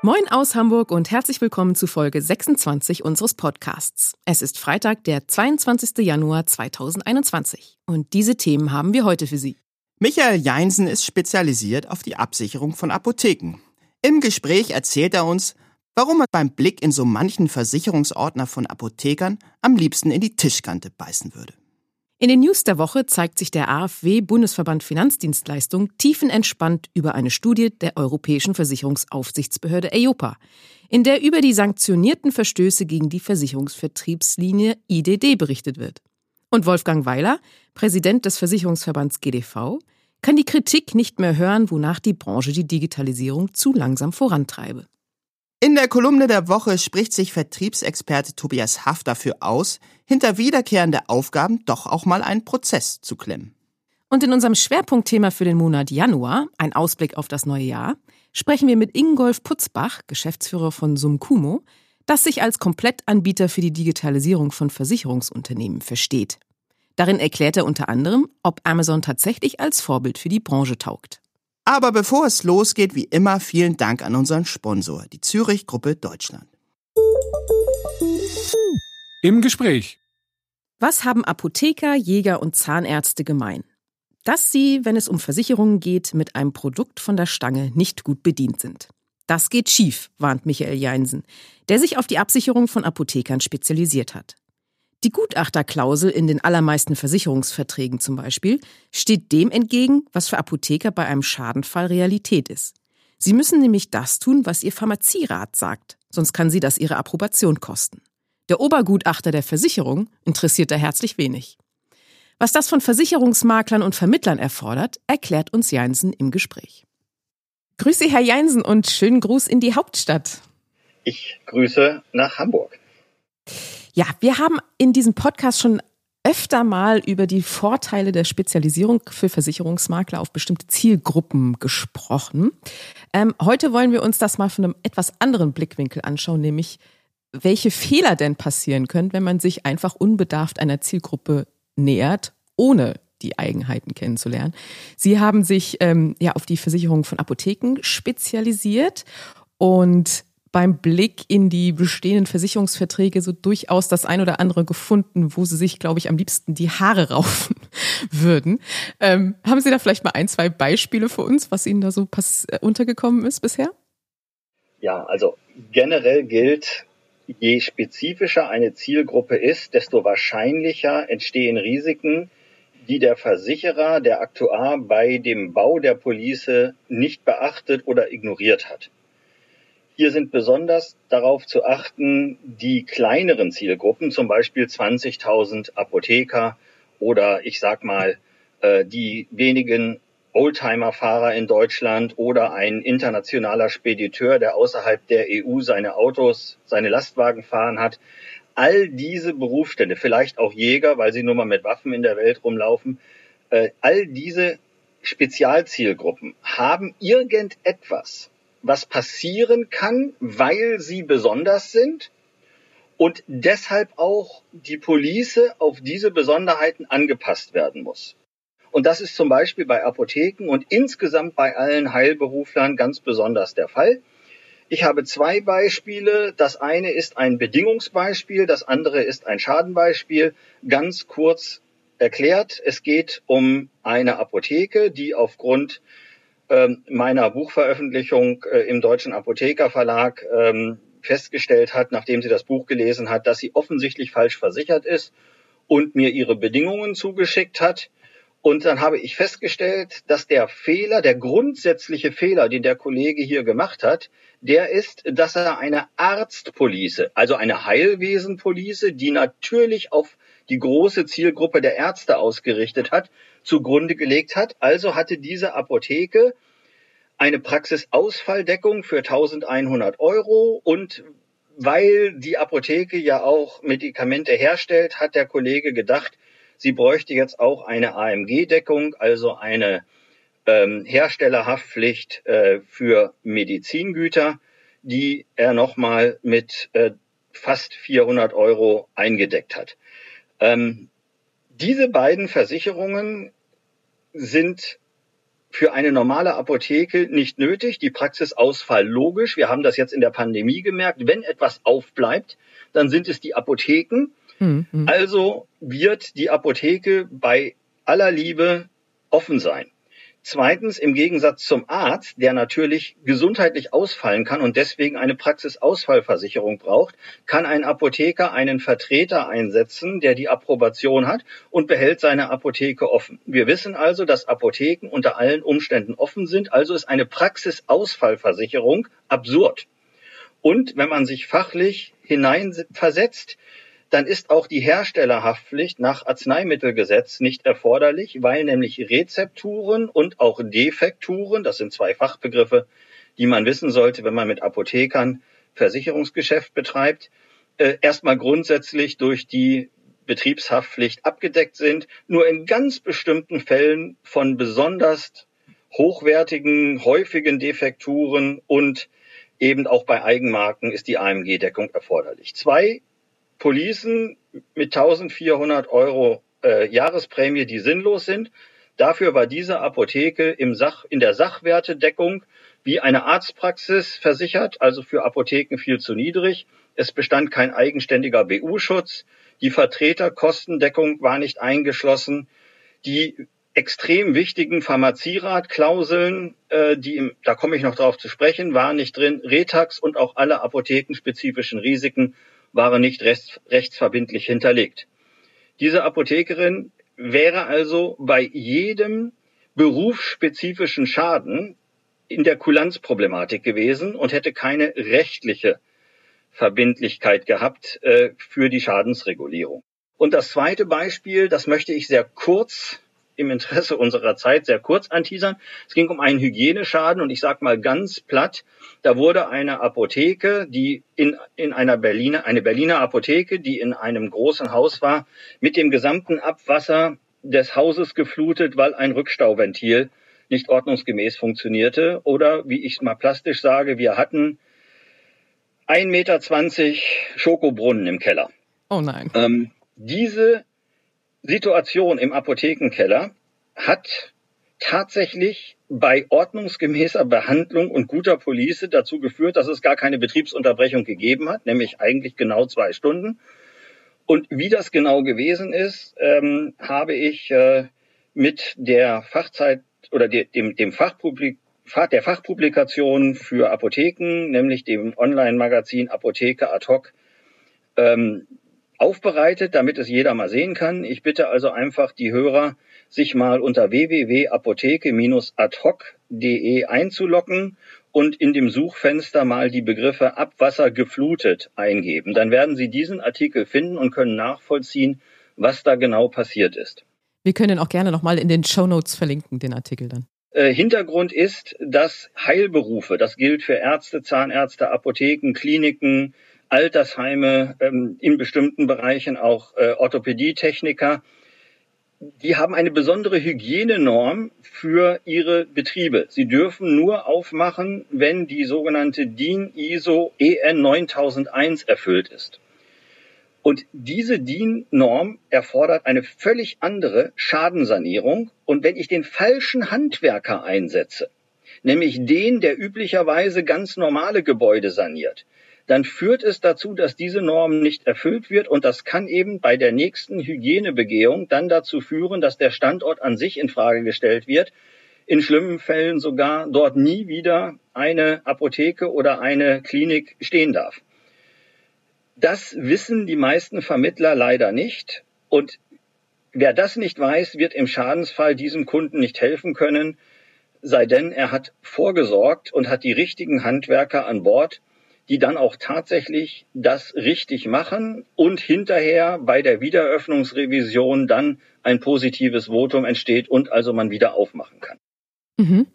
Moin aus Hamburg und herzlich willkommen zu Folge 26 unseres Podcasts. Es ist Freitag, der 22. Januar 2021 und diese Themen haben wir heute für Sie. Michael Jeinsen ist spezialisiert auf die Absicherung von Apotheken. Im Gespräch erzählt er uns, warum er beim Blick in so manchen Versicherungsordner von Apothekern am liebsten in die Tischkante beißen würde. In den News der Woche zeigt sich der AfW Bundesverband Finanzdienstleistung tiefenentspannt über eine Studie der Europäischen Versicherungsaufsichtsbehörde EIOPA, in der über die sanktionierten Verstöße gegen die Versicherungsvertriebslinie IDD berichtet wird. Und Wolfgang Weiler, Präsident des Versicherungsverbands GDV, kann die Kritik nicht mehr hören, wonach die Branche die Digitalisierung zu langsam vorantreibe. In der Kolumne der Woche spricht sich Vertriebsexperte Tobias Haff dafür aus, hinter wiederkehrende Aufgaben doch auch mal einen Prozess zu klemmen. Und in unserem Schwerpunktthema für den Monat Januar, ein Ausblick auf das neue Jahr, sprechen wir mit Ingolf Putzbach, Geschäftsführer von Sumkumo, das sich als Komplettanbieter für die Digitalisierung von Versicherungsunternehmen versteht. Darin erklärt er unter anderem, ob Amazon tatsächlich als Vorbild für die Branche taugt. Aber bevor es losgeht, wie immer vielen Dank an unseren Sponsor, die Zürich Gruppe Deutschland. Im Gespräch. Was haben Apotheker, Jäger und Zahnärzte gemein? Dass sie, wenn es um Versicherungen geht, mit einem Produkt von der Stange nicht gut bedient sind. Das geht schief, warnt Michael Jeinsen, der sich auf die Absicherung von Apothekern spezialisiert hat. Die Gutachterklausel in den allermeisten Versicherungsverträgen zum Beispiel steht dem entgegen, was für Apotheker bei einem Schadenfall Realität ist. Sie müssen nämlich das tun, was ihr Pharmazierat sagt, sonst kann sie das ihre Approbation kosten. Der Obergutachter der Versicherung interessiert da herzlich wenig. Was das von Versicherungsmaklern und Vermittlern erfordert, erklärt uns Jeinsen im Gespräch. Grüße, Herr Jeinsen, und schönen Gruß in die Hauptstadt. Ich grüße nach Hamburg. Ja, wir haben in diesem Podcast schon öfter mal über die Vorteile der Spezialisierung für Versicherungsmakler auf bestimmte Zielgruppen gesprochen. Ähm, heute wollen wir uns das mal von einem etwas anderen Blickwinkel anschauen, nämlich welche Fehler denn passieren können, wenn man sich einfach unbedarft einer Zielgruppe nähert, ohne die Eigenheiten kennenzulernen. Sie haben sich ähm, ja auf die Versicherung von Apotheken spezialisiert und beim Blick in die bestehenden Versicherungsverträge so durchaus das ein oder andere gefunden, wo Sie sich, glaube ich, am liebsten die Haare raufen würden. Ähm, haben Sie da vielleicht mal ein, zwei Beispiele für uns, was Ihnen da so äh, untergekommen ist bisher? Ja, also generell gilt, je spezifischer eine Zielgruppe ist, desto wahrscheinlicher entstehen Risiken, die der Versicherer, der Aktuar bei dem Bau der Police nicht beachtet oder ignoriert hat. Hier sind besonders darauf zu achten, die kleineren Zielgruppen, zum Beispiel 20.000 Apotheker oder ich sag mal äh, die wenigen Oldtimer-Fahrer in Deutschland oder ein internationaler Spediteur, der außerhalb der EU seine Autos, seine Lastwagen fahren hat. All diese Berufsstände, vielleicht auch Jäger, weil sie nur mal mit Waffen in der Welt rumlaufen, äh, all diese Spezialzielgruppen haben irgendetwas, was passieren kann, weil sie besonders sind und deshalb auch die Police auf diese Besonderheiten angepasst werden muss. Und das ist zum Beispiel bei Apotheken und insgesamt bei allen Heilberuflern ganz besonders der Fall. Ich habe zwei Beispiele. Das eine ist ein Bedingungsbeispiel, das andere ist ein Schadenbeispiel. Ganz kurz erklärt, es geht um eine Apotheke, die aufgrund meiner Buchveröffentlichung äh, im Deutschen Apothekerverlag ähm, festgestellt hat, nachdem sie das Buch gelesen hat, dass sie offensichtlich falsch versichert ist und mir ihre Bedingungen zugeschickt hat. Und dann habe ich festgestellt, dass der Fehler, der grundsätzliche Fehler, den der Kollege hier gemacht hat, der ist, dass er eine Arztpolice, also eine Heilwesenpolice, die natürlich auf die große Zielgruppe der Ärzte ausgerichtet hat, zugrunde gelegt hat. Also hatte diese Apotheke eine Praxisausfalldeckung für 1100 Euro und weil die Apotheke ja auch Medikamente herstellt, hat der Kollege gedacht, Sie bräuchte jetzt auch eine AMG-Deckung, also eine ähm, Herstellerhaftpflicht äh, für Medizingüter, die er nochmal mit äh, fast 400 Euro eingedeckt hat. Ähm, diese beiden Versicherungen sind für eine normale Apotheke nicht nötig. Die Praxisausfall logisch. Wir haben das jetzt in der Pandemie gemerkt. Wenn etwas aufbleibt, dann sind es die Apotheken. Mhm. Also wird die Apotheke bei aller Liebe offen sein. Zweitens, im Gegensatz zum Arzt, der natürlich gesundheitlich ausfallen kann und deswegen eine Praxisausfallversicherung braucht, kann ein Apotheker einen Vertreter einsetzen, der die Approbation hat und behält seine Apotheke offen. Wir wissen also, dass Apotheken unter allen Umständen offen sind, also ist eine Praxisausfallversicherung absurd. Und wenn man sich fachlich hineinversetzt, dann ist auch die Herstellerhaftpflicht nach Arzneimittelgesetz nicht erforderlich, weil nämlich Rezepturen und auch Defekturen, das sind zwei Fachbegriffe, die man wissen sollte, wenn man mit Apothekern Versicherungsgeschäft betreibt, äh, erstmal grundsätzlich durch die Betriebshaftpflicht abgedeckt sind, nur in ganz bestimmten Fällen von besonders hochwertigen, häufigen Defekturen und eben auch bei Eigenmarken ist die AMG-Deckung erforderlich. Zwei Policen mit 1400 Euro äh, Jahresprämie, die sinnlos sind. Dafür war diese Apotheke im Sach, in der Sachwertedeckung wie eine Arztpraxis versichert, also für Apotheken viel zu niedrig. Es bestand kein eigenständiger BU-Schutz. Die Vertreterkostendeckung war nicht eingeschlossen. Die extrem wichtigen Pharmazieratklauseln, äh, die im, da komme ich noch drauf zu sprechen, waren nicht drin. Retax und auch alle apothekenspezifischen Risiken waren nicht rechts, rechtsverbindlich hinterlegt. Diese Apothekerin wäre also bei jedem berufsspezifischen Schaden in der Kulanzproblematik gewesen und hätte keine rechtliche Verbindlichkeit gehabt äh, für die Schadensregulierung. Und das zweite Beispiel, das möchte ich sehr kurz im Interesse unserer Zeit sehr kurz anteasern. Es ging um einen Hygieneschaden und ich sage mal ganz platt, da wurde eine Apotheke, die in, in einer Berliner, eine Berliner Apotheke, die in einem großen Haus war, mit dem gesamten Abwasser des Hauses geflutet, weil ein Rückstauventil nicht ordnungsgemäß funktionierte. Oder wie ich mal plastisch sage, wir hatten 1,20 Meter Schokobrunnen im Keller. Oh nein. Ähm, diese Situation im Apothekenkeller hat tatsächlich bei ordnungsgemäßer Behandlung und guter Police dazu geführt, dass es gar keine Betriebsunterbrechung gegeben hat, nämlich eigentlich genau zwei Stunden. Und wie das genau gewesen ist, ähm, habe ich äh, mit der Fachzeit oder de, dem, dem Fachpublik der Fachpublikation für Apotheken, nämlich dem Online-Magazin Apotheke ad hoc, ähm, aufbereitet, damit es jeder mal sehen kann. Ich bitte also einfach die Hörer, sich mal unter www.apotheke-adhoc.de einzuloggen und in dem Suchfenster mal die Begriffe Abwasser geflutet eingeben. Dann werden Sie diesen Artikel finden und können nachvollziehen, was da genau passiert ist. Wir können auch gerne nochmal in den Show Notes verlinken, den Artikel dann. Äh, Hintergrund ist, dass Heilberufe, das gilt für Ärzte, Zahnärzte, Apotheken, Kliniken, Altersheime, ähm, in bestimmten Bereichen auch äh, Orthopädietechniker. Die haben eine besondere Hygienenorm für ihre Betriebe. Sie dürfen nur aufmachen, wenn die sogenannte DIN ISO EN 9001 erfüllt ist. Und diese DIN-Norm erfordert eine völlig andere Schadensanierung. Und wenn ich den falschen Handwerker einsetze, nämlich den, der üblicherweise ganz normale Gebäude saniert, dann führt es dazu, dass diese Norm nicht erfüllt wird und das kann eben bei der nächsten Hygienebegehung dann dazu führen, dass der Standort an sich in Frage gestellt wird, in schlimmen Fällen sogar dort nie wieder eine Apotheke oder eine Klinik stehen darf. Das wissen die meisten Vermittler leider nicht und wer das nicht weiß, wird im Schadensfall diesem Kunden nicht helfen können, sei denn er hat vorgesorgt und hat die richtigen Handwerker an Bord, die dann auch tatsächlich das richtig machen und hinterher bei der Wiedereröffnungsrevision dann ein positives Votum entsteht und also man wieder aufmachen kann. Mhm.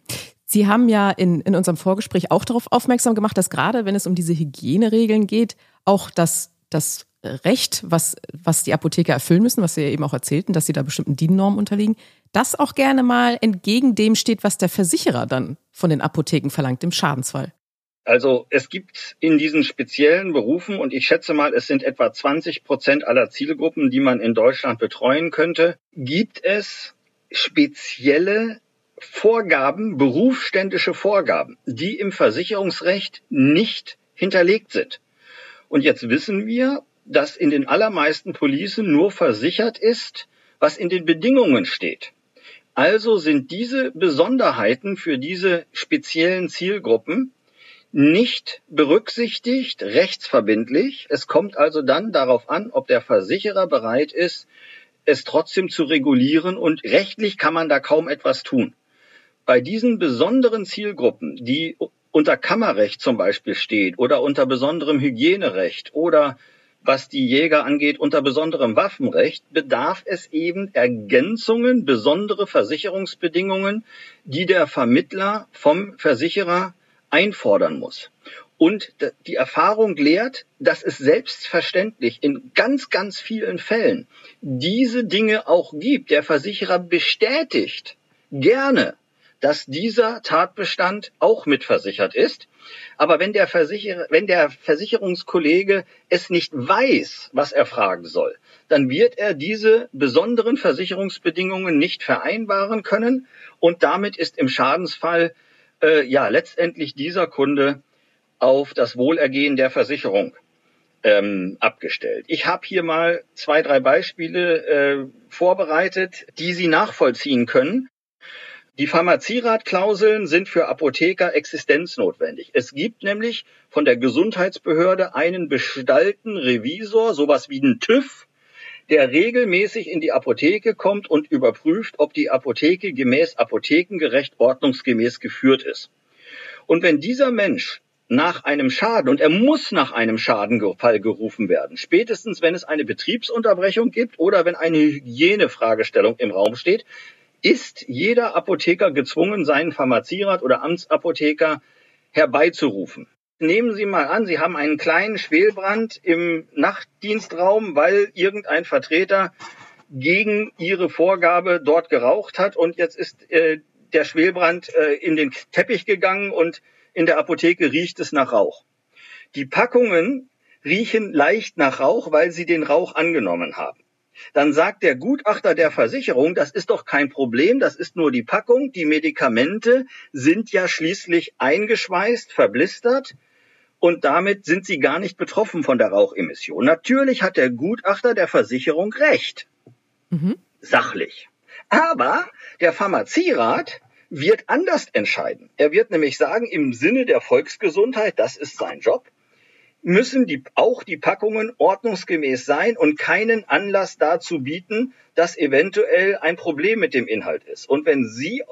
Sie haben ja in, in unserem Vorgespräch auch darauf aufmerksam gemacht, dass gerade wenn es um diese Hygieneregeln geht, auch das, das Recht, was, was die Apotheker erfüllen müssen, was Sie ja eben auch erzählten, dass sie da bestimmten DIN-Normen unterliegen, das auch gerne mal entgegen dem steht, was der Versicherer dann von den Apotheken verlangt im Schadensfall. Also es gibt in diesen speziellen Berufen, und ich schätze mal, es sind etwa 20 Prozent aller Zielgruppen, die man in Deutschland betreuen könnte, gibt es spezielle Vorgaben, berufsständische Vorgaben, die im Versicherungsrecht nicht hinterlegt sind. Und jetzt wissen wir, dass in den allermeisten Policen nur versichert ist, was in den Bedingungen steht. Also sind diese Besonderheiten für diese speziellen Zielgruppen nicht berücksichtigt, rechtsverbindlich. Es kommt also dann darauf an, ob der Versicherer bereit ist, es trotzdem zu regulieren und rechtlich kann man da kaum etwas tun. Bei diesen besonderen Zielgruppen, die unter Kammerrecht zum Beispiel steht oder unter besonderem Hygienerecht oder was die Jäger angeht, unter besonderem Waffenrecht, bedarf es eben Ergänzungen, besondere Versicherungsbedingungen, die der Vermittler vom Versicherer einfordern muss. Und die Erfahrung lehrt, dass es selbstverständlich in ganz, ganz vielen Fällen diese Dinge auch gibt. Der Versicherer bestätigt gerne, dass dieser Tatbestand auch mitversichert ist. Aber wenn der, Versicherer, wenn der Versicherungskollege es nicht weiß, was er fragen soll, dann wird er diese besonderen Versicherungsbedingungen nicht vereinbaren können und damit ist im Schadensfall äh, ja letztendlich dieser Kunde auf das Wohlergehen der Versicherung ähm, abgestellt. Ich habe hier mal zwei, drei Beispiele äh, vorbereitet, die Sie nachvollziehen können. Die Pharmazieratklauseln sind für Apotheker existenznotwendig. Es gibt nämlich von der Gesundheitsbehörde einen bestallten Revisor, sowas wie einen TÜV, der regelmäßig in die Apotheke kommt und überprüft, ob die Apotheke gemäß apothekengerecht ordnungsgemäß geführt ist. Und wenn dieser Mensch nach einem Schaden, und er muss nach einem Schadenfall gerufen werden, spätestens wenn es eine Betriebsunterbrechung gibt oder wenn eine Hygienefragestellung im Raum steht, ist jeder Apotheker gezwungen, seinen Pharmazierat oder Amtsapotheker herbeizurufen. Nehmen Sie mal an, Sie haben einen kleinen Schwelbrand im Nachtdienstraum, weil irgendein Vertreter gegen Ihre Vorgabe dort geraucht hat und jetzt ist äh, der Schwelbrand äh, in den Teppich gegangen und in der Apotheke riecht es nach Rauch. Die Packungen riechen leicht nach Rauch, weil sie den Rauch angenommen haben. Dann sagt der Gutachter der Versicherung, das ist doch kein Problem, das ist nur die Packung, die Medikamente sind ja schließlich eingeschweißt, verblistert und damit sind sie gar nicht betroffen von der Rauchemission. Natürlich hat der Gutachter der Versicherung recht. Mhm. Sachlich. Aber der Pharmazierat wird anders entscheiden. Er wird nämlich sagen, im Sinne der Volksgesundheit, das ist sein Job, müssen die, auch die Packungen ordnungsgemäß sein und keinen Anlass dazu bieten, dass eventuell ein Problem mit dem Inhalt ist. Und wenn Sie,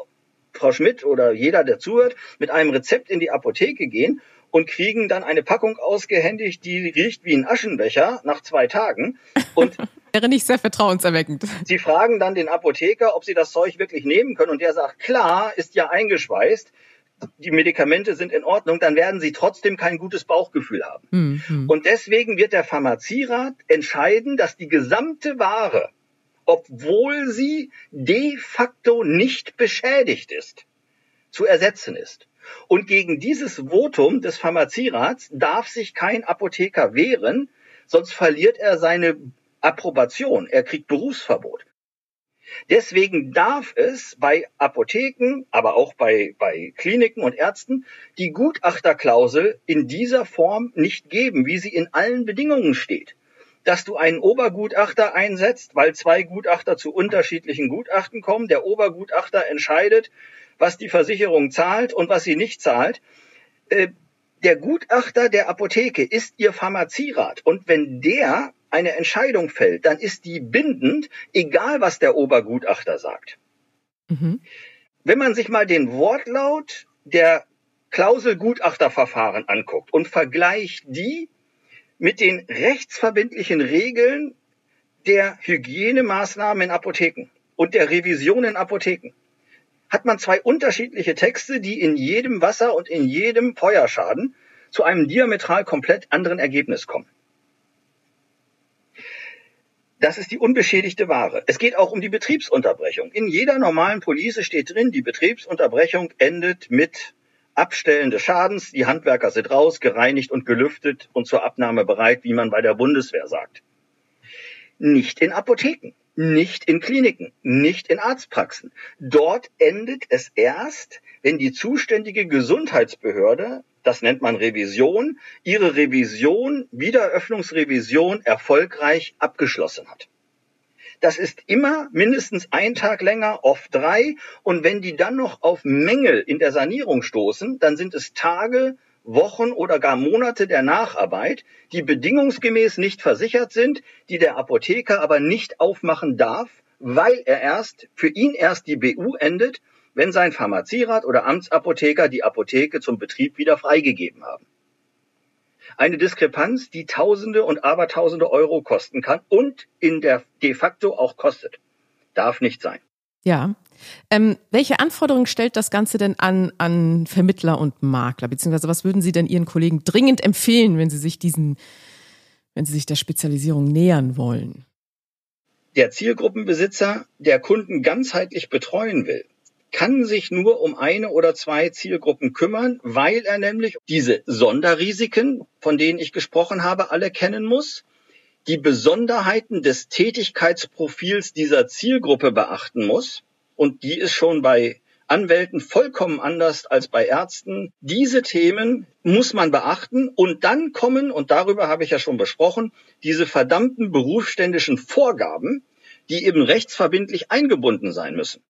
Frau Schmidt oder jeder, der zuhört, mit einem Rezept in die Apotheke gehen und kriegen dann eine Packung ausgehändigt, die riecht wie ein Aschenbecher nach zwei Tagen und Wäre nicht sehr vertrauenserweckend. Sie fragen dann den Apotheker, ob sie das Zeug wirklich nehmen können und der sagt, klar, ist ja eingeschweißt die Medikamente sind in Ordnung, dann werden sie trotzdem kein gutes Bauchgefühl haben. Mhm. Und deswegen wird der Pharmazierat entscheiden, dass die gesamte Ware, obwohl sie de facto nicht beschädigt ist, zu ersetzen ist. Und gegen dieses Votum des Pharmazierats darf sich kein Apotheker wehren, sonst verliert er seine Approbation, er kriegt Berufsverbot. Deswegen darf es bei Apotheken, aber auch bei, bei Kliniken und Ärzten die Gutachterklausel in dieser Form nicht geben, wie sie in allen Bedingungen steht. Dass du einen Obergutachter einsetzt, weil zwei Gutachter zu unterschiedlichen Gutachten kommen, der Obergutachter entscheidet, was die Versicherung zahlt und was sie nicht zahlt. Äh, der Gutachter der Apotheke ist ihr Pharmazierat und wenn der eine Entscheidung fällt, dann ist die bindend, egal was der Obergutachter sagt. Mhm. Wenn man sich mal den Wortlaut der Klausel Gutachterverfahren anguckt und vergleicht die mit den rechtsverbindlichen Regeln der Hygienemaßnahmen in Apotheken und der Revision in Apotheken, hat man zwei unterschiedliche Texte, die in jedem Wasser und in jedem Feuerschaden zu einem diametral komplett anderen Ergebnis kommen. Das ist die unbeschädigte Ware. Es geht auch um die Betriebsunterbrechung. In jeder normalen Police steht drin, die Betriebsunterbrechung endet mit Abstellen des Schadens. Die Handwerker sind raus, gereinigt und gelüftet und zur Abnahme bereit, wie man bei der Bundeswehr sagt. Nicht in Apotheken, nicht in Kliniken, nicht in Arztpraxen. Dort endet es erst, wenn die zuständige Gesundheitsbehörde das nennt man Revision, ihre Revision, Wiedereröffnungsrevision erfolgreich abgeschlossen hat. Das ist immer mindestens ein Tag länger, oft drei. Und wenn die dann noch auf Mängel in der Sanierung stoßen, dann sind es Tage, Wochen oder gar Monate der Nacharbeit, die bedingungsgemäß nicht versichert sind, die der Apotheker aber nicht aufmachen darf, weil er erst, für ihn erst die BU endet wenn sein Pharmazierat oder Amtsapotheker die Apotheke zum Betrieb wieder freigegeben haben. Eine Diskrepanz, die Tausende und Abertausende Euro kosten kann und in der de facto auch kostet. Darf nicht sein. Ja. Ähm, welche Anforderungen stellt das Ganze denn an, an Vermittler und Makler? Beziehungsweise was würden Sie denn Ihren Kollegen dringend empfehlen, wenn Sie sich diesen, wenn Sie sich der Spezialisierung nähern wollen? Der Zielgruppenbesitzer, der Kunden ganzheitlich betreuen will, kann sich nur um eine oder zwei Zielgruppen kümmern, weil er nämlich diese Sonderrisiken, von denen ich gesprochen habe, alle kennen muss, die Besonderheiten des Tätigkeitsprofils dieser Zielgruppe beachten muss. Und die ist schon bei Anwälten vollkommen anders als bei Ärzten. Diese Themen muss man beachten und dann kommen, und darüber habe ich ja schon besprochen, diese verdammten berufsständischen Vorgaben, die eben rechtsverbindlich eingebunden sein müssen.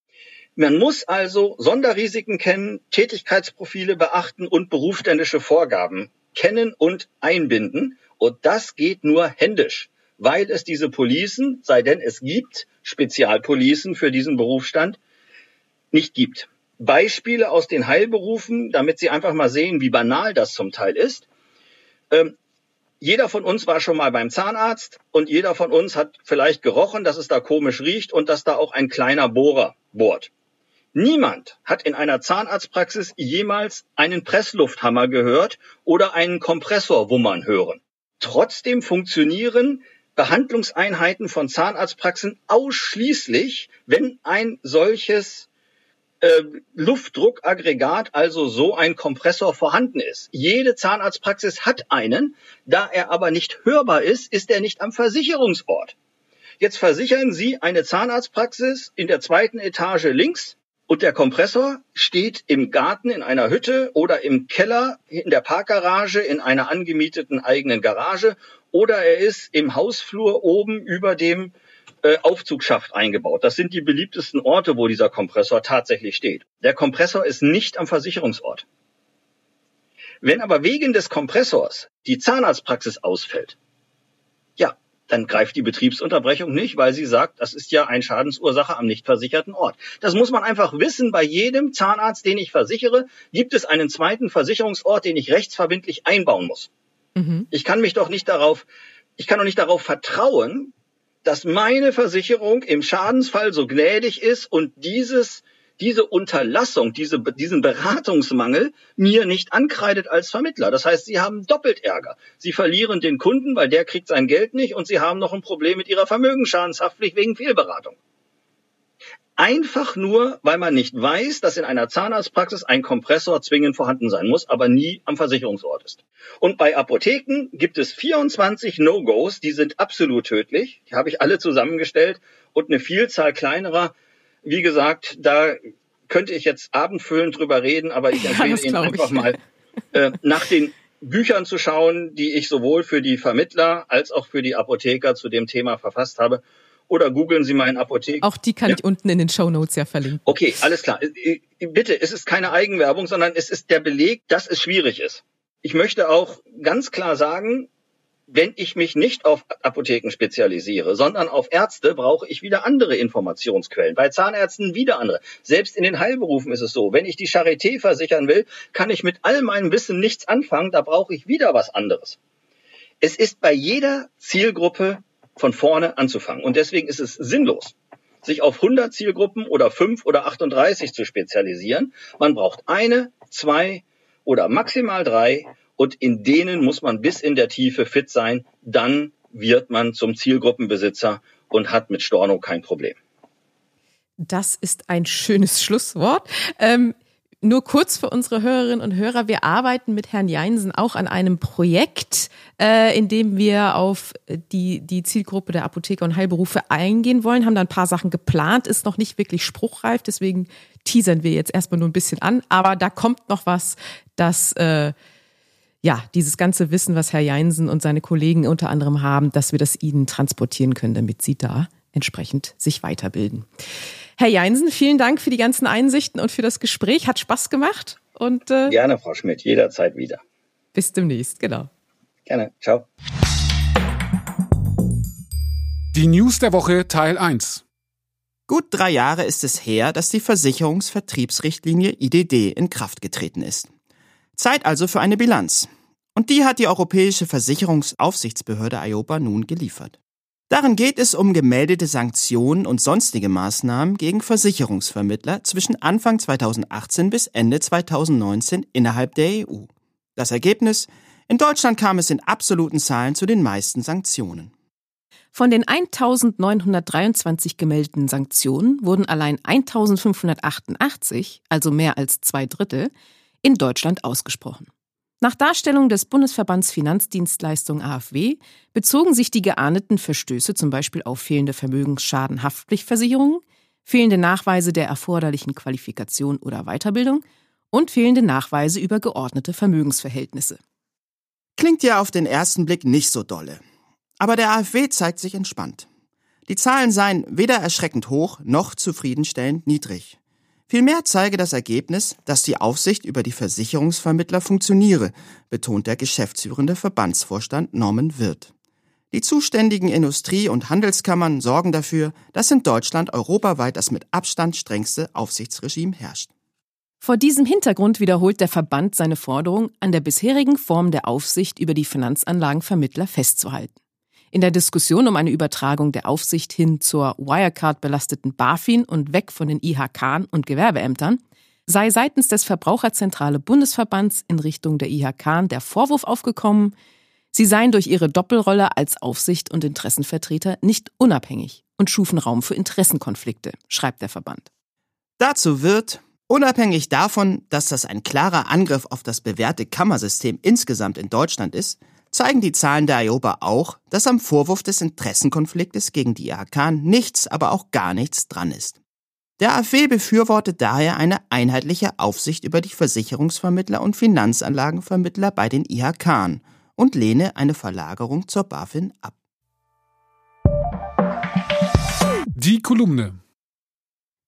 Man muss also Sonderrisiken kennen, Tätigkeitsprofile beachten und berufsständische Vorgaben kennen und einbinden. Und das geht nur händisch, weil es diese Policen, sei denn es gibt Spezialpolicen für diesen Berufsstand, nicht gibt. Beispiele aus den Heilberufen, damit Sie einfach mal sehen, wie banal das zum Teil ist. Ähm, jeder von uns war schon mal beim Zahnarzt und jeder von uns hat vielleicht gerochen, dass es da komisch riecht und dass da auch ein kleiner Bohrer bohrt. Niemand hat in einer Zahnarztpraxis jemals einen Presslufthammer gehört oder einen Kompressor wummern hören. Trotzdem funktionieren Behandlungseinheiten von Zahnarztpraxen ausschließlich, wenn ein solches äh, Luftdruckaggregat, also so ein Kompressor vorhanden ist. Jede Zahnarztpraxis hat einen, da er aber nicht hörbar ist, ist er nicht am Versicherungsort. Jetzt versichern Sie eine Zahnarztpraxis in der zweiten Etage links und der Kompressor steht im Garten in einer Hütte oder im Keller in der Parkgarage in einer angemieteten eigenen Garage oder er ist im Hausflur oben über dem äh, Aufzugsschacht eingebaut. Das sind die beliebtesten Orte, wo dieser Kompressor tatsächlich steht. Der Kompressor ist nicht am Versicherungsort. Wenn aber wegen des Kompressors die Zahnarztpraxis ausfällt, ja, dann greift die Betriebsunterbrechung nicht, weil sie sagt, das ist ja ein Schadensursache am nicht versicherten Ort. Das muss man einfach wissen. Bei jedem Zahnarzt, den ich versichere, gibt es einen zweiten Versicherungsort, den ich rechtsverbindlich einbauen muss. Mhm. Ich kann mich doch nicht darauf, ich kann doch nicht darauf vertrauen, dass meine Versicherung im Schadensfall so gnädig ist und dieses diese Unterlassung, diese, diesen Beratungsmangel mir nicht ankreidet als Vermittler. Das heißt, Sie haben doppelt Ärger. Sie verlieren den Kunden, weil der kriegt sein Geld nicht und Sie haben noch ein Problem mit Ihrer Vermögensschadenshaftpflicht wegen Fehlberatung. Einfach nur, weil man nicht weiß, dass in einer Zahnarztpraxis ein Kompressor zwingend vorhanden sein muss, aber nie am Versicherungsort ist. Und bei Apotheken gibt es 24 No-Gos, die sind absolut tödlich. Die habe ich alle zusammengestellt und eine Vielzahl kleinerer wie gesagt, da könnte ich jetzt abendfüllend drüber reden, aber ich empfehle ja, Ihnen einfach ich. mal äh, nach den Büchern zu schauen, die ich sowohl für die Vermittler als auch für die Apotheker zu dem Thema verfasst habe. Oder googeln Sie meinen Apotheker. Auch die kann ja? ich unten in den Show Notes ja verlinken. Okay, alles klar. Äh, äh, bitte, es ist keine Eigenwerbung, sondern es ist der Beleg, dass es schwierig ist. Ich möchte auch ganz klar sagen, wenn ich mich nicht auf Apotheken spezialisiere, sondern auf Ärzte, brauche ich wieder andere Informationsquellen. Bei Zahnärzten wieder andere. Selbst in den Heilberufen ist es so. Wenn ich die Charité versichern will, kann ich mit all meinem Wissen nichts anfangen. Da brauche ich wieder was anderes. Es ist bei jeder Zielgruppe von vorne anzufangen. Und deswegen ist es sinnlos, sich auf 100 Zielgruppen oder 5 oder 38 zu spezialisieren. Man braucht eine, zwei oder maximal drei und in denen muss man bis in der Tiefe fit sein, dann wird man zum Zielgruppenbesitzer und hat mit Storno kein Problem. Das ist ein schönes Schlusswort. Ähm, nur kurz für unsere Hörerinnen und Hörer, wir arbeiten mit Herrn Jeinsen auch an einem Projekt, äh, in dem wir auf die, die Zielgruppe der Apotheker und Heilberufe eingehen wollen, haben da ein paar Sachen geplant, ist noch nicht wirklich spruchreif, deswegen teasern wir jetzt erstmal nur ein bisschen an, aber da kommt noch was, das äh, ja, dieses ganze Wissen, was Herr Jeinsen und seine Kollegen unter anderem haben, dass wir das ihnen transportieren können, damit sie da entsprechend sich weiterbilden. Herr Jeinsen, vielen Dank für die ganzen Einsichten und für das Gespräch. Hat Spaß gemacht. Und, äh, Gerne, Frau Schmidt, jederzeit wieder. Bis demnächst, genau. Gerne, ciao. Die News der Woche Teil 1. Gut drei Jahre ist es her, dass die Versicherungsvertriebsrichtlinie IDD in Kraft getreten ist. Zeit also für eine Bilanz. Und die hat die Europäische Versicherungsaufsichtsbehörde IOPA nun geliefert. Darin geht es um gemeldete Sanktionen und sonstige Maßnahmen gegen Versicherungsvermittler zwischen Anfang 2018 bis Ende 2019 innerhalb der EU. Das Ergebnis? In Deutschland kam es in absoluten Zahlen zu den meisten Sanktionen. Von den 1923 gemeldeten Sanktionen wurden allein 1588, also mehr als zwei Drittel, in Deutschland ausgesprochen. Nach Darstellung des Bundesverbands Finanzdienstleistung AfW bezogen sich die geahndeten Verstöße zum Beispiel auf fehlende Vermögensschadenhaftpflichtversicherungen, fehlende Nachweise der erforderlichen Qualifikation oder Weiterbildung und fehlende Nachweise über geordnete Vermögensverhältnisse. Klingt ja auf den ersten Blick nicht so dolle. Aber der AfW zeigt sich entspannt. Die Zahlen seien weder erschreckend hoch noch zufriedenstellend niedrig. Vielmehr zeige das Ergebnis, dass die Aufsicht über die Versicherungsvermittler funktioniere, betont der geschäftsführende Verbandsvorstand Norman Wirth. Die zuständigen Industrie- und Handelskammern sorgen dafür, dass in Deutschland europaweit das mit Abstand strengste Aufsichtsregime herrscht. Vor diesem Hintergrund wiederholt der Verband seine Forderung, an der bisherigen Form der Aufsicht über die Finanzanlagenvermittler festzuhalten. In der Diskussion um eine Übertragung der Aufsicht hin zur Wirecard belasteten BaFin und weg von den IHK und Gewerbeämtern sei seitens des Verbraucherzentrale Bundesverbands in Richtung der IHK der Vorwurf aufgekommen, sie seien durch ihre Doppelrolle als Aufsicht und Interessenvertreter nicht unabhängig und schufen Raum für Interessenkonflikte, schreibt der Verband. Dazu wird, unabhängig davon, dass das ein klarer Angriff auf das bewährte Kammersystem insgesamt in Deutschland ist, zeigen die Zahlen der IOBA auch, dass am Vorwurf des Interessenkonfliktes gegen die IHK nichts, aber auch gar nichts dran ist. Der AfW befürwortet daher eine einheitliche Aufsicht über die Versicherungsvermittler und Finanzanlagenvermittler bei den IHK und lehne eine Verlagerung zur BaFin ab. Die Kolumne.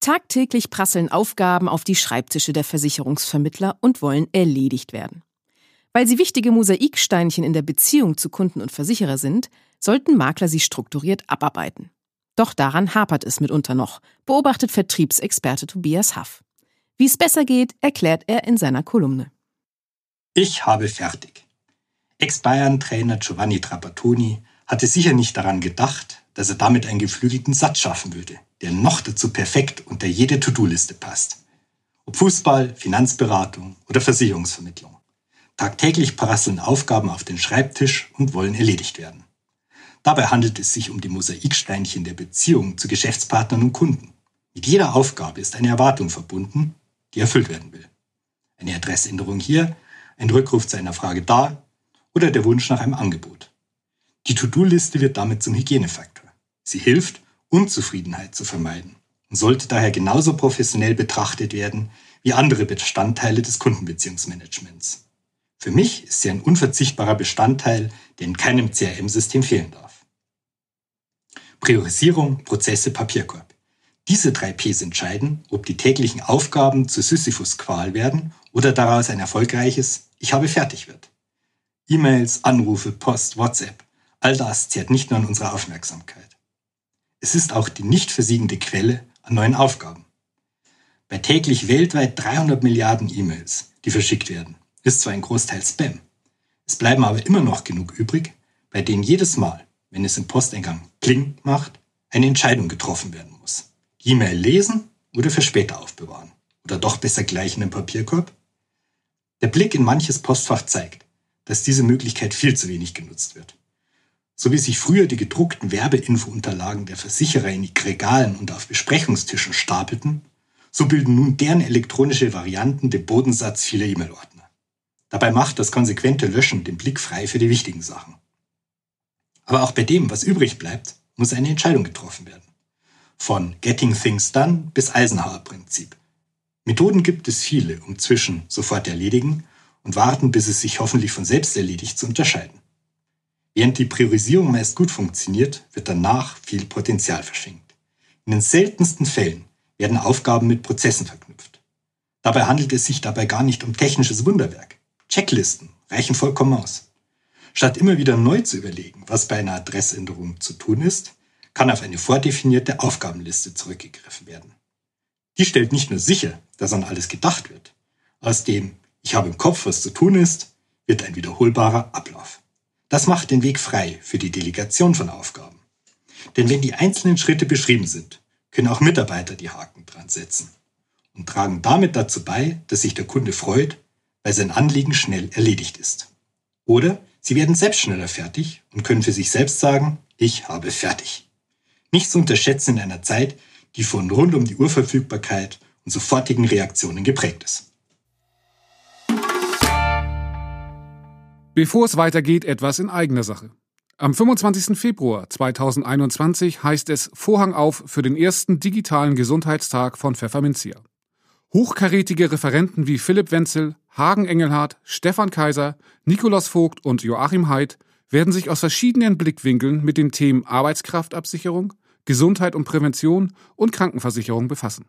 Tagtäglich prasseln Aufgaben auf die Schreibtische der Versicherungsvermittler und wollen erledigt werden. Weil sie wichtige Mosaiksteinchen in der Beziehung zu Kunden und Versicherer sind, sollten Makler sie strukturiert abarbeiten. Doch daran hapert es mitunter noch, beobachtet Vertriebsexperte Tobias Haff. Wie es besser geht, erklärt er in seiner Kolumne. Ich habe fertig. Ex-Bayern-Trainer Giovanni Trapattoni hatte sicher nicht daran gedacht, dass er damit einen geflügelten Satz schaffen würde, der noch dazu perfekt unter jede To-Do-Liste passt. Ob Fußball, Finanzberatung oder Versicherungsvermittlung. Tagtäglich prasseln Aufgaben auf den Schreibtisch und wollen erledigt werden. Dabei handelt es sich um die Mosaiksteinchen der Beziehung zu Geschäftspartnern und Kunden. Mit jeder Aufgabe ist eine Erwartung verbunden, die erfüllt werden will. Eine Adressänderung hier, ein Rückruf zu einer Frage da oder der Wunsch nach einem Angebot. Die To-Do-Liste wird damit zum Hygienefaktor. Sie hilft, Unzufriedenheit zu vermeiden und sollte daher genauso professionell betrachtet werden wie andere Bestandteile des Kundenbeziehungsmanagements. Für mich ist sie ein unverzichtbarer Bestandteil, der in keinem CRM-System fehlen darf. Priorisierung, Prozesse, Papierkorb. Diese drei Ps entscheiden, ob die täglichen Aufgaben zu Sisyphus-Qual werden oder daraus ein erfolgreiches Ich habe fertig wird. E-Mails, Anrufe, Post, WhatsApp, all das zehrt nicht nur an unserer Aufmerksamkeit. Es ist auch die nicht versiegende Quelle an neuen Aufgaben. Bei täglich weltweit 300 Milliarden E-Mails, die verschickt werden, ist zwar ein Großteil Spam. Es bleiben aber immer noch genug übrig, bei denen jedes Mal, wenn es im Posteingang Pling macht, eine Entscheidung getroffen werden muss. E-Mail lesen oder für später aufbewahren. Oder doch besser gleich in den Papierkorb? Der Blick in manches Postfach zeigt, dass diese Möglichkeit viel zu wenig genutzt wird. So wie sich früher die gedruckten Werbeinfounterlagen der Versicherer in die Regalen und auf Besprechungstischen stapelten, so bilden nun deren elektronische Varianten den Bodensatz vieler E-Mail-Ordner. Dabei macht das konsequente Löschen den Blick frei für die wichtigen Sachen. Aber auch bei dem, was übrig bleibt, muss eine Entscheidung getroffen werden. Von Getting Things Done bis Eisenhower-Prinzip. Methoden gibt es viele, um zwischen sofort erledigen und warten, bis es sich hoffentlich von selbst erledigt, zu unterscheiden. Während die Priorisierung meist gut funktioniert, wird danach viel Potenzial verschenkt. In den seltensten Fällen werden Aufgaben mit Prozessen verknüpft. Dabei handelt es sich dabei gar nicht um technisches Wunderwerk. Checklisten reichen vollkommen aus. Statt immer wieder neu zu überlegen, was bei einer Adressänderung zu tun ist, kann auf eine vordefinierte Aufgabenliste zurückgegriffen werden. Die stellt nicht nur sicher, dass an alles gedacht wird. Aus dem Ich habe im Kopf, was zu tun ist, wird ein wiederholbarer Ablauf. Das macht den Weg frei für die Delegation von Aufgaben. Denn wenn die einzelnen Schritte beschrieben sind, können auch Mitarbeiter die Haken dran setzen und tragen damit dazu bei, dass sich der Kunde freut, weil sein Anliegen schnell erledigt ist. Oder sie werden selbst schneller fertig und können für sich selbst sagen, ich habe fertig. Nicht zu unterschätzen in einer Zeit, die von rund um die Uhrverfügbarkeit und sofortigen Reaktionen geprägt ist. Bevor es weitergeht, etwas in eigener Sache. Am 25. Februar 2021 heißt es Vorhang auf für den ersten digitalen Gesundheitstag von Pfefferminzia. Hochkarätige Referenten wie Philipp Wenzel, Hagen Engelhardt, Stefan Kaiser, Nikolaus Vogt und Joachim Haidt werden sich aus verschiedenen Blickwinkeln mit den Themen Arbeitskraftabsicherung, Gesundheit und Prävention und Krankenversicherung befassen.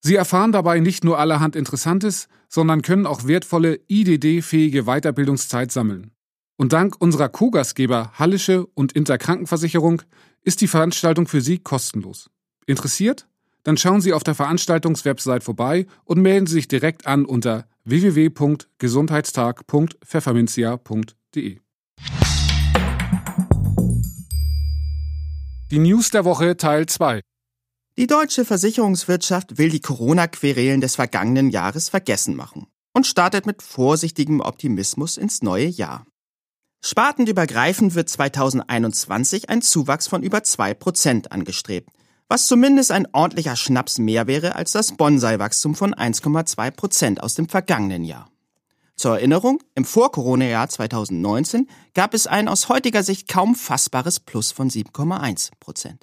Sie erfahren dabei nicht nur allerhand Interessantes, sondern können auch wertvolle IDD-fähige Weiterbildungszeit sammeln. Und dank unserer Co-Gastgeber Hallische und Interkrankenversicherung ist die Veranstaltung für Sie kostenlos. Interessiert? Dann schauen Sie auf der Veranstaltungswebsite vorbei und melden Sie sich direkt an unter www.gesundheitstag.pfefferminzia.de. Die News der Woche Teil 2 die deutsche Versicherungswirtschaft will die Corona-Querelen des vergangenen Jahres vergessen machen und startet mit vorsichtigem Optimismus ins neue Jahr. Spartenübergreifend wird 2021 ein Zuwachs von über 2% angestrebt, was zumindest ein ordentlicher Schnaps mehr wäre als das Bonsai-Wachstum von 1,2% aus dem vergangenen Jahr. Zur Erinnerung, im Vor-Corona-Jahr 2019 gab es ein aus heutiger Sicht kaum fassbares Plus von 7,1%.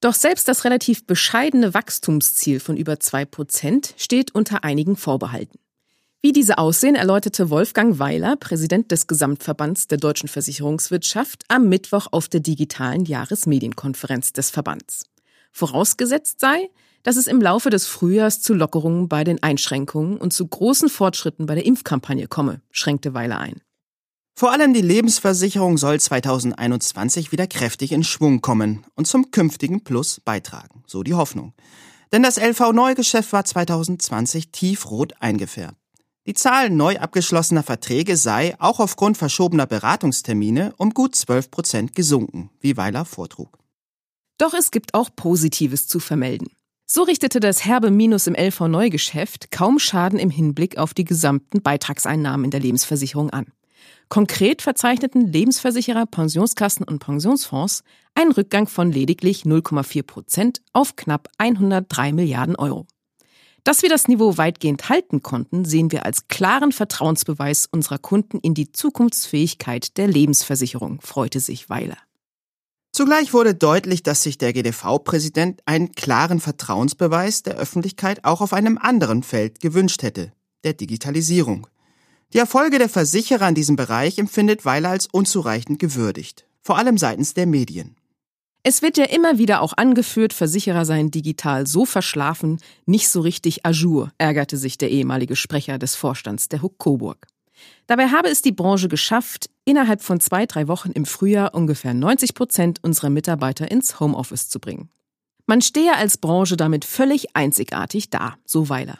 Doch selbst das relativ bescheidene Wachstumsziel von über zwei Prozent steht unter einigen Vorbehalten. Wie diese aussehen, erläuterte Wolfgang Weiler, Präsident des Gesamtverbands der deutschen Versicherungswirtschaft, am Mittwoch auf der digitalen Jahresmedienkonferenz des Verbands. Vorausgesetzt sei, dass es im Laufe des Frühjahrs zu Lockerungen bei den Einschränkungen und zu großen Fortschritten bei der Impfkampagne komme, schränkte Weiler ein. Vor allem die Lebensversicherung soll 2021 wieder kräftig in Schwung kommen und zum künftigen Plus beitragen, so die Hoffnung. Denn das LV-Neugeschäft war 2020 tiefrot eingefärbt. Die Zahl neu abgeschlossener Verträge sei, auch aufgrund verschobener Beratungstermine, um gut 12 Prozent gesunken, wie Weiler vortrug. Doch es gibt auch Positives zu vermelden. So richtete das herbe Minus im LV-Neugeschäft kaum Schaden im Hinblick auf die gesamten Beitragseinnahmen in der Lebensversicherung an. Konkret verzeichneten Lebensversicherer, Pensionskassen und Pensionsfonds einen Rückgang von lediglich 0,4 Prozent auf knapp 103 Milliarden Euro. Dass wir das Niveau weitgehend halten konnten, sehen wir als klaren Vertrauensbeweis unserer Kunden in die Zukunftsfähigkeit der Lebensversicherung, freute sich Weiler. Zugleich wurde deutlich, dass sich der GDV-Präsident einen klaren Vertrauensbeweis der Öffentlichkeit auch auf einem anderen Feld gewünscht hätte, der Digitalisierung. Die Erfolge der Versicherer in diesem Bereich empfindet Weiler als unzureichend gewürdigt, vor allem seitens der Medien. Es wird ja immer wieder auch angeführt, Versicherer seien digital so verschlafen, nicht so richtig ajour, ärgerte sich der ehemalige Sprecher des Vorstands der Huck Coburg. Dabei habe es die Branche geschafft, innerhalb von zwei, drei Wochen im Frühjahr ungefähr 90 Prozent unserer Mitarbeiter ins Homeoffice zu bringen. Man stehe als Branche damit völlig einzigartig da, so Weiler.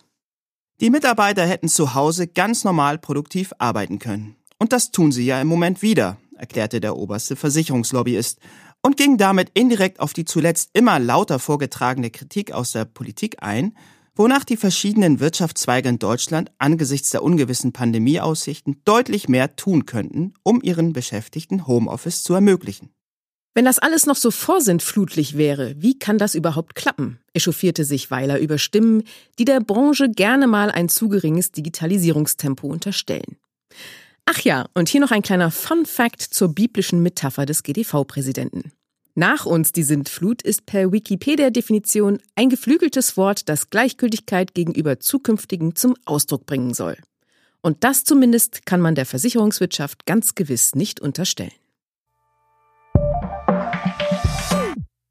Die Mitarbeiter hätten zu Hause ganz normal produktiv arbeiten können. Und das tun sie ja im Moment wieder, erklärte der oberste Versicherungslobbyist und ging damit indirekt auf die zuletzt immer lauter vorgetragene Kritik aus der Politik ein, wonach die verschiedenen Wirtschaftszweige in Deutschland angesichts der ungewissen Pandemieaussichten deutlich mehr tun könnten, um ihren Beschäftigten Homeoffice zu ermöglichen. Wenn das alles noch so vorsintflutlich wäre, wie kann das überhaupt klappen? echauffierte sich Weiler über Stimmen, die der Branche gerne mal ein zu geringes Digitalisierungstempo unterstellen. Ach ja, und hier noch ein kleiner Fun Fact zur biblischen Metapher des GDV-Präsidenten. Nach uns die Sintflut ist per Wikipedia-Definition ein geflügeltes Wort, das Gleichgültigkeit gegenüber zukünftigen zum Ausdruck bringen soll. Und das zumindest kann man der Versicherungswirtschaft ganz gewiss nicht unterstellen.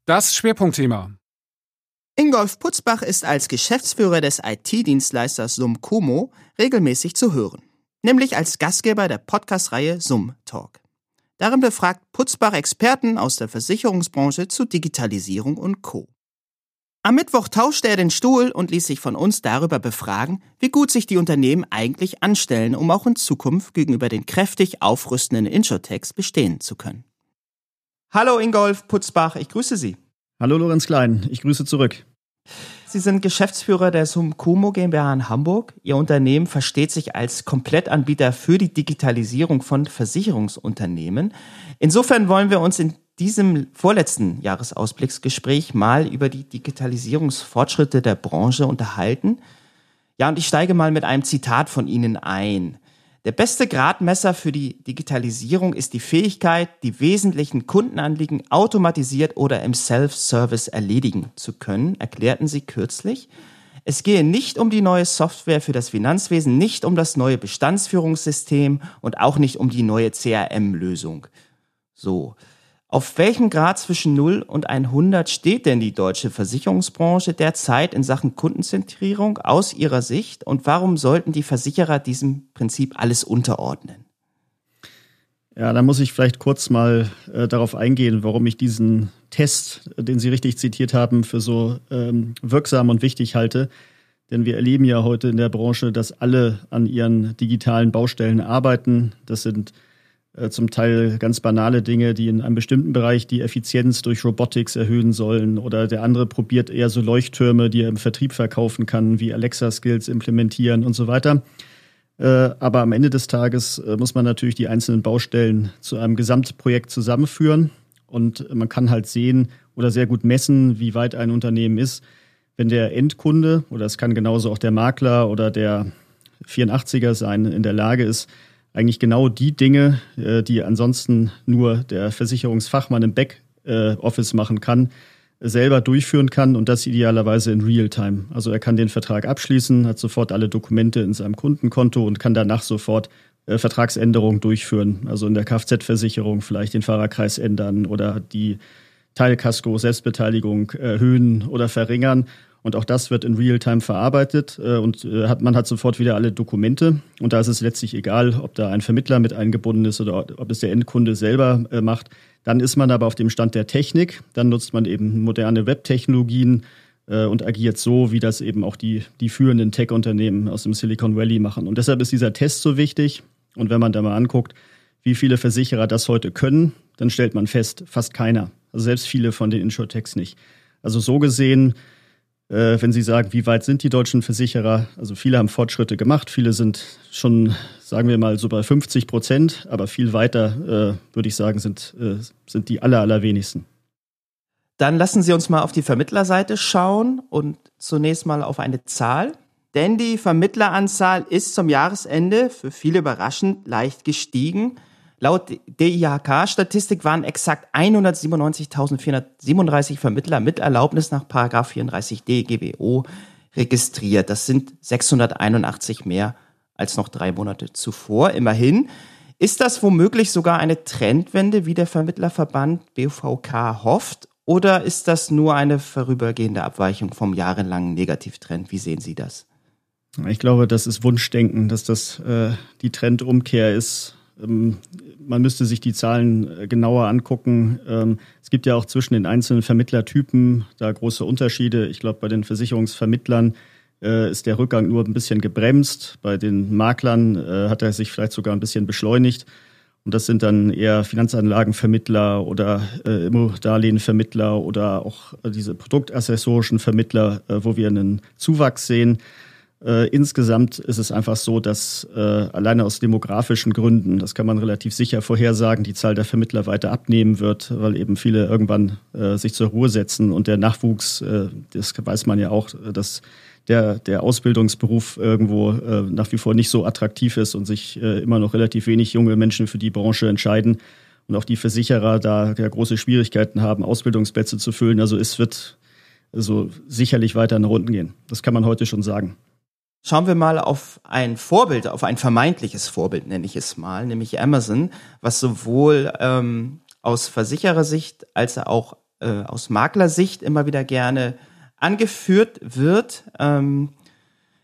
Das Schwerpunktthema. Ingolf Putzbach ist als Geschäftsführer des IT-Dienstleisters Sumcomo regelmäßig zu hören, nämlich als Gastgeber der Podcast-Reihe Sum Talk. Darin befragt Putzbach Experten aus der Versicherungsbranche zu Digitalisierung und Co. Am Mittwoch tauschte er den Stuhl und ließ sich von uns darüber befragen, wie gut sich die Unternehmen eigentlich anstellen, um auch in Zukunft gegenüber den kräftig aufrüstenden Insurtechs bestehen zu können. Hallo Ingolf Putzbach, ich grüße Sie. Hallo Lorenz Klein, ich grüße zurück. Sie sind Geschäftsführer der Sumcomo GmbH in Hamburg. Ihr Unternehmen versteht sich als Komplettanbieter für die Digitalisierung von Versicherungsunternehmen. Insofern wollen wir uns in diesem vorletzten Jahresausblicksgespräch mal über die Digitalisierungsfortschritte der Branche unterhalten. Ja, und ich steige mal mit einem Zitat von Ihnen ein. Der beste Gradmesser für die Digitalisierung ist die Fähigkeit, die wesentlichen Kundenanliegen automatisiert oder im Self-Service erledigen zu können, erklärten sie kürzlich. Es gehe nicht um die neue Software für das Finanzwesen, nicht um das neue Bestandsführungssystem und auch nicht um die neue CRM-Lösung. So. Auf welchem Grad zwischen 0 und 100 steht denn die deutsche Versicherungsbranche derzeit in Sachen Kundenzentrierung aus Ihrer Sicht und warum sollten die Versicherer diesem Prinzip alles unterordnen? Ja, da muss ich vielleicht kurz mal äh, darauf eingehen, warum ich diesen Test, den Sie richtig zitiert haben, für so ähm, wirksam und wichtig halte. Denn wir erleben ja heute in der Branche, dass alle an ihren digitalen Baustellen arbeiten. Das sind zum Teil ganz banale Dinge, die in einem bestimmten Bereich die Effizienz durch Robotics erhöhen sollen. Oder der andere probiert eher so Leuchttürme, die er im Vertrieb verkaufen kann, wie Alexa-Skills implementieren und so weiter. Äh, aber am Ende des Tages äh, muss man natürlich die einzelnen Baustellen zu einem Gesamtprojekt zusammenführen. Und man kann halt sehen oder sehr gut messen, wie weit ein Unternehmen ist, wenn der Endkunde, oder es kann genauso auch der Makler oder der 84er sein, in der Lage ist, eigentlich genau die Dinge, äh, die ansonsten nur der Versicherungsfachmann im Backoffice machen kann, selber durchführen kann und das idealerweise in Realtime. Also er kann den Vertrag abschließen, hat sofort alle Dokumente in seinem Kundenkonto und kann danach sofort äh, Vertragsänderungen durchführen. Also in der Kfz-Versicherung vielleicht den Fahrerkreis ändern oder die Teilkasko Selbstbeteiligung erhöhen oder verringern und auch das wird in Realtime verarbeitet äh, und äh, hat, man hat sofort wieder alle Dokumente. Und da ist es letztlich egal, ob da ein Vermittler mit eingebunden ist oder ob es der Endkunde selber äh, macht. Dann ist man aber auf dem Stand der Technik. Dann nutzt man eben moderne Webtechnologien äh, und agiert so, wie das eben auch die, die führenden Tech-Unternehmen aus dem Silicon Valley machen. Und deshalb ist dieser Test so wichtig. Und wenn man da mal anguckt, wie viele Versicherer das heute können, dann stellt man fest, fast keiner. Also selbst viele von den Insurtechs nicht. Also so gesehen äh, wenn Sie sagen, wie weit sind die deutschen Versicherer? Also viele haben Fortschritte gemacht, viele sind schon, sagen wir mal, so bei 50 Prozent, aber viel weiter, äh, würde ich sagen, sind, äh, sind die aller, allerwenigsten. Dann lassen Sie uns mal auf die Vermittlerseite schauen und zunächst mal auf eine Zahl. Denn die Vermittleranzahl ist zum Jahresende für viele überraschend leicht gestiegen. Laut DIHK-Statistik waren exakt 197.437 Vermittler mit Erlaubnis nach 34d GWO registriert. Das sind 681 mehr als noch drei Monate zuvor. Immerhin ist das womöglich sogar eine Trendwende, wie der Vermittlerverband BVK hofft, oder ist das nur eine vorübergehende Abweichung vom jahrelangen Negativtrend? Wie sehen Sie das? Ich glaube, das ist Wunschdenken, dass das äh, die Trendumkehr ist. Ähm, man müsste sich die Zahlen äh, genauer angucken. Ähm, es gibt ja auch zwischen den einzelnen Vermittlertypen da große Unterschiede. Ich glaube, bei den Versicherungsvermittlern äh, ist der Rückgang nur ein bisschen gebremst. Bei den Maklern äh, hat er sich vielleicht sogar ein bisschen beschleunigt. Und das sind dann eher Finanzanlagenvermittler oder äh, Immodarlehenvermittler oder auch diese produktaccessorischen Vermittler, wo wir einen Zuwachs sehen. Äh, insgesamt ist es einfach so, dass äh, alleine aus demografischen Gründen, das kann man relativ sicher vorhersagen, die Zahl der Vermittler weiter abnehmen wird, weil eben viele irgendwann äh, sich zur Ruhe setzen und der Nachwuchs, äh, das weiß man ja auch, dass der, der Ausbildungsberuf irgendwo äh, nach wie vor nicht so attraktiv ist und sich äh, immer noch relativ wenig junge Menschen für die Branche entscheiden und auch die Versicherer da ja große Schwierigkeiten haben, Ausbildungsplätze zu füllen. Also es wird so sicherlich weiter nach unten gehen. Das kann man heute schon sagen. Schauen wir mal auf ein Vorbild, auf ein vermeintliches Vorbild, nenne ich es mal, nämlich Amazon, was sowohl ähm, aus Versicherersicht als auch äh, aus Maklersicht immer wieder gerne angeführt wird. Ähm,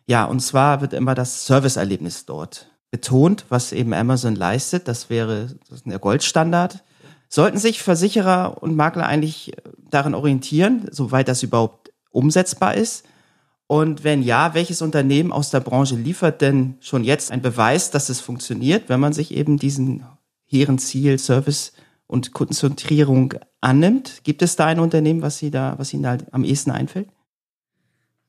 ja, und zwar wird immer das Serviceerlebnis dort betont, was eben Amazon leistet. Das wäre das der Goldstandard. Sollten sich Versicherer und Makler eigentlich daran orientieren, soweit das überhaupt umsetzbar ist? Und wenn ja, welches Unternehmen aus der Branche liefert denn schon jetzt einen Beweis, dass es funktioniert, wenn man sich eben diesen hehren Ziel Service und Kundenzentrierung annimmt. Gibt es da ein Unternehmen, was Sie da, was Ihnen da am ehesten einfällt?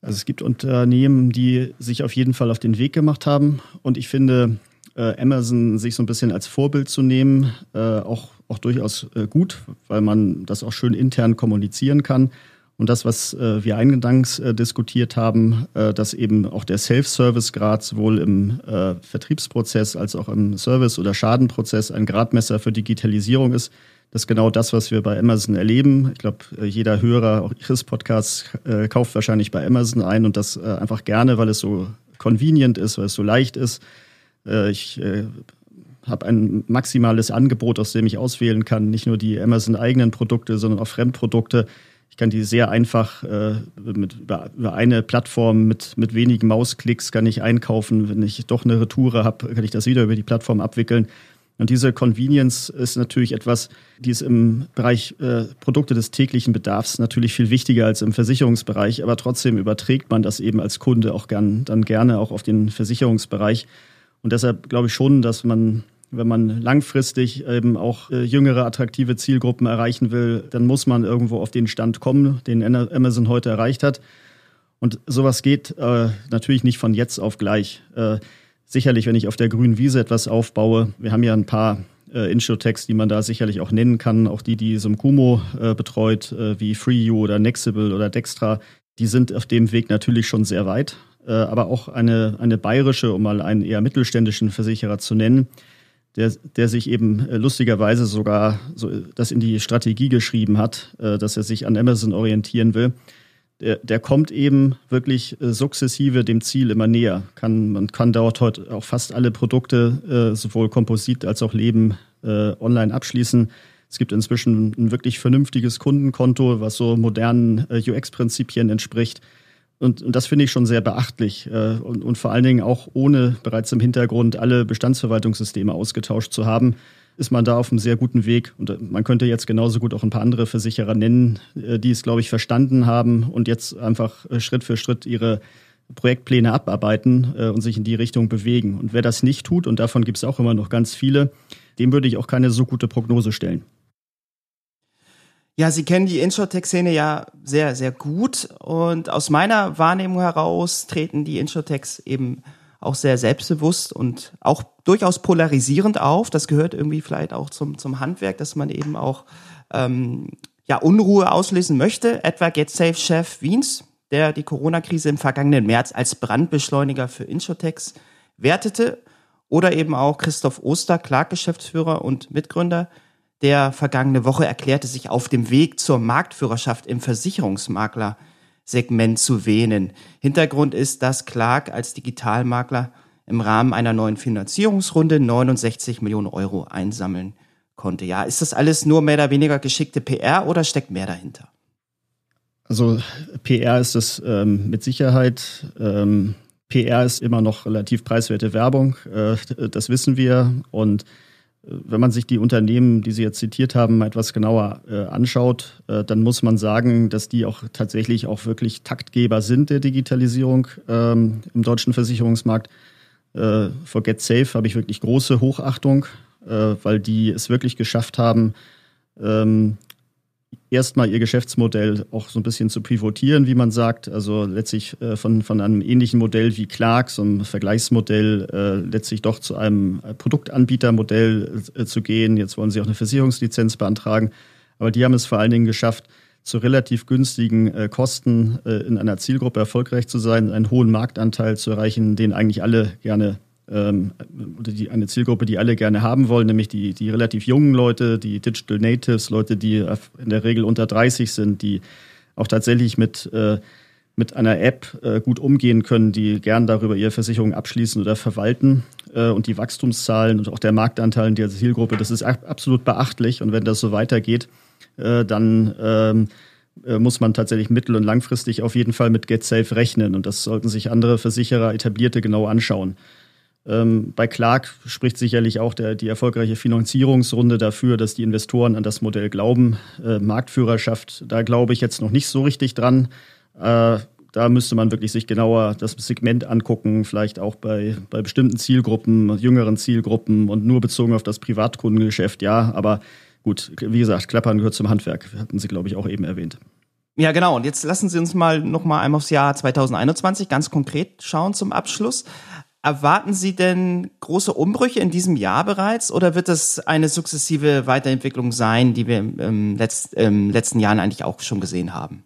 Also es gibt Unternehmen, die sich auf jeden Fall auf den Weg gemacht haben. Und ich finde, äh, Amazon sich so ein bisschen als Vorbild zu nehmen, äh, auch, auch durchaus äh, gut, weil man das auch schön intern kommunizieren kann. Und das, was äh, wir eingangs äh, diskutiert haben, äh, dass eben auch der Self-Service-Grad sowohl im äh, Vertriebsprozess als auch im Service- oder Schadenprozess ein Gradmesser für Digitalisierung ist, das ist genau das, was wir bei Amazon erleben. Ich glaube, äh, jeder Hörer auch Ihres Podcasts äh, kauft wahrscheinlich bei Amazon ein und das einfach gerne, weil es so convenient ist, weil es so leicht ist. ich habe ein maximales Angebot, aus dem ich auswählen kann, nicht nur die Amazon eigenen Produkte, sondern auch Fremdprodukte. Ich kann die sehr einfach äh, mit, über, über eine Plattform mit, mit wenigen Mausklicks kann ich einkaufen. Wenn ich doch eine Retoure habe, kann ich das wieder über die Plattform abwickeln. Und diese Convenience ist natürlich etwas, die ist im Bereich äh, Produkte des täglichen Bedarfs natürlich viel wichtiger als im Versicherungsbereich, aber trotzdem überträgt man das eben als Kunde auch gern, dann gerne auch auf den Versicherungsbereich. Und deshalb glaube ich schon, dass man wenn man langfristig eben auch äh, jüngere, attraktive Zielgruppen erreichen will, dann muss man irgendwo auf den Stand kommen, den Amazon heute erreicht hat. Und sowas geht äh, natürlich nicht von jetzt auf gleich. Äh, sicherlich, wenn ich auf der grünen Wiese etwas aufbaue, wir haben ja ein paar äh, Insurtechs, die man da sicherlich auch nennen kann, auch die, die Sumkumo äh, betreut, äh, wie FreeU oder Nexible oder Dextra, die sind auf dem Weg natürlich schon sehr weit. Äh, aber auch eine, eine bayerische, um mal einen eher mittelständischen Versicherer zu nennen, der, der sich eben äh, lustigerweise sogar so das in die Strategie geschrieben hat, äh, dass er sich an Amazon orientieren will. Der, der kommt eben wirklich äh, sukzessive dem Ziel immer näher. Kann, man kann dort heute auch fast alle Produkte, sowohl Komposit als auch Leben, online abschließen. Es gibt inzwischen ein wirklich vernünftiges Kundenkonto, was so modernen UX-Prinzipien entspricht. Und, und das finde ich schon sehr beachtlich. Äh, und, und vor allen Dingen auch ohne bereits im Hintergrund alle Bestandsverwaltungssysteme ausgetauscht zu haben, ist man da auf einem sehr guten Weg. Und äh, man könnte jetzt genauso gut auch ein paar andere Versicherer nennen, äh, die es, glaube ich, verstanden haben und jetzt einfach Schritt für Schritt ihre Projektpläne abarbeiten und sich in die Richtung bewegen. Und wer das nicht tut, und davon gibt es auch immer noch ganz viele, dem würde ich auch keine so gute Prognose stellen. Ja, Sie kennen die Insurtech-Szene ja sehr, sehr gut. Und aus meiner Wahrnehmung heraus treten die Insurtechs eben auch sehr selbstbewusst und auch durchaus polarisierend auf. Das gehört irgendwie vielleicht auch zum, zum Handwerk, dass man eben auch ähm, ja, Unruhe auslösen möchte. Etwa GetSafe-Chef Wiens, der die Corona-Krise im vergangenen März als Brandbeschleuniger für Insurtechs wertete. Oder eben auch Christoph Oster, Clark-Geschäftsführer und Mitgründer der vergangene Woche erklärte sich auf dem Weg zur Marktführerschaft im Versicherungsmakler-Segment zu wähnen. Hintergrund ist, dass Clark als Digitalmakler im Rahmen einer neuen Finanzierungsrunde 69 Millionen Euro einsammeln konnte. Ja, ist das alles nur mehr oder weniger geschickte PR oder steckt mehr dahinter? Also PR ist es ähm, mit Sicherheit. Ähm, PR ist immer noch relativ preiswerte Werbung, äh, das wissen wir. Und wenn man sich die Unternehmen, die Sie jetzt zitiert haben, mal etwas genauer äh, anschaut, äh, dann muss man sagen, dass die auch tatsächlich auch wirklich Taktgeber sind der Digitalisierung ähm, im deutschen Versicherungsmarkt. Äh, vor GetSafe habe ich wirklich große Hochachtung, äh, weil die es wirklich geschafft haben, ähm, erstmal ihr Geschäftsmodell auch so ein bisschen zu pivotieren, wie man sagt. Also letztlich äh, von, von einem ähnlichen Modell wie Clark, so einem Vergleichsmodell, äh, letztlich doch zu einem Produktanbietermodell äh, zu gehen. Jetzt wollen sie auch eine Versicherungslizenz beantragen. Aber die haben es vor allen Dingen geschafft, zu relativ günstigen äh, Kosten äh, in einer Zielgruppe erfolgreich zu sein, einen hohen Marktanteil zu erreichen, den eigentlich alle gerne ähm, oder die, eine Zielgruppe, die alle gerne haben wollen, nämlich die, die relativ jungen Leute, die Digital Natives, Leute, die in der Regel unter 30 sind, die auch tatsächlich mit, äh, mit einer App äh, gut umgehen können, die gern darüber ihre Versicherung abschließen oder verwalten. Äh, und die Wachstumszahlen und auch der Marktanteil in der Zielgruppe, das ist absolut beachtlich. Und wenn das so weitergeht, dann ähm, äh, muss man tatsächlich mittel- und langfristig auf jeden Fall mit GetSafe rechnen. Und das sollten sich andere Versicherer, etablierte, genau anschauen. Ähm, bei Clark spricht sicherlich auch der, die erfolgreiche Finanzierungsrunde dafür, dass die Investoren an das Modell glauben. Äh, Marktführerschaft, da glaube ich jetzt noch nicht so richtig dran. Äh, da müsste man wirklich sich genauer das Segment angucken, vielleicht auch bei, bei bestimmten Zielgruppen, jüngeren Zielgruppen und nur bezogen auf das Privatkundengeschäft, ja. Aber gut, wie gesagt, Klappern gehört zum Handwerk, hatten Sie, glaube ich, auch eben erwähnt. Ja, genau. Und jetzt lassen Sie uns mal noch mal einmal aufs Jahr 2021 ganz konkret schauen zum Abschluss. Erwarten Sie denn große Umbrüche in diesem Jahr bereits oder wird es eine sukzessive Weiterentwicklung sein, die wir im, Letz-, im letzten Jahren eigentlich auch schon gesehen haben?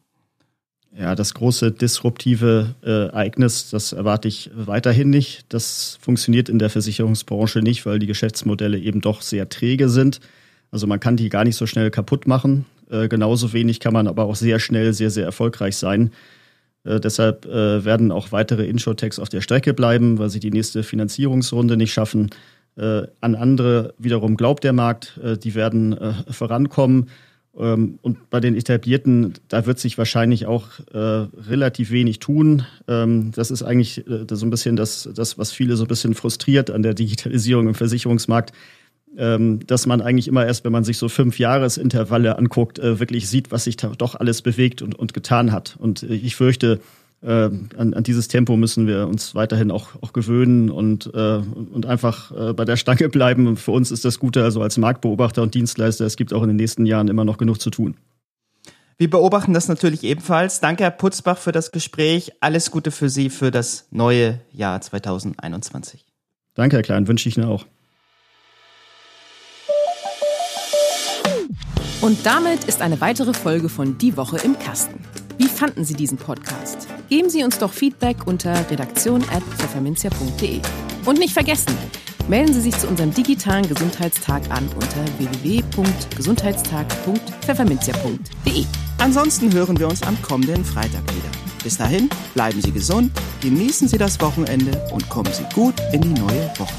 Ja, das große disruptive äh, Ereignis, das erwarte ich weiterhin nicht. Das funktioniert in der Versicherungsbranche nicht, weil die Geschäftsmodelle eben doch sehr träge sind. Also man kann die gar nicht so schnell kaputt machen. Äh, genauso wenig kann man aber auch sehr schnell sehr, sehr erfolgreich sein. Äh, deshalb äh, werden auch weitere Insurtechs auf der Strecke bleiben, weil sie die nächste Finanzierungsrunde nicht schaffen. Äh, an andere wiederum glaubt der Markt, äh, die werden äh, vorankommen. Ähm, und bei den etablierten, da wird sich wahrscheinlich auch äh, relativ wenig tun. Ähm, das ist eigentlich so ein bisschen das, das, was viele so ein bisschen frustriert an der Digitalisierung im Versicherungsmarkt dass man eigentlich immer erst, wenn man sich so fünf Jahresintervalle anguckt, äh, wirklich sieht, was sich doch alles bewegt und, und getan hat. Und äh, ich fürchte, äh, an, an dieses Tempo müssen wir uns weiterhin auch, auch gewöhnen und, und einfach bei der Stange bleiben. Für uns ist das Gute, also als Marktbeobachter und Dienstleister, es gibt auch in den nächsten Jahren immer noch genug zu tun. Wir beobachten das natürlich ebenfalls. Danke, Herr Putzbach, für das Gespräch. Alles Gute für Sie für das neue Jahr 2021. Danke, Herr Klein, wünsche ich Ihnen auch. Und damit ist eine weitere Folge von Die Woche im Kasten. Wie fanden Sie diesen Podcast? Geben Sie uns doch Feedback unter redaktion.pfefferminzia.de. Und nicht vergessen, melden Sie sich zu unserem digitalen Gesundheitstag an unter www.gesundheitstag.pfefferminzia.de. Ansonsten hören wir uns am kommenden Freitag wieder. Bis dahin, bleiben Sie gesund, genießen Sie das Wochenende und kommen Sie gut in die neue Woche.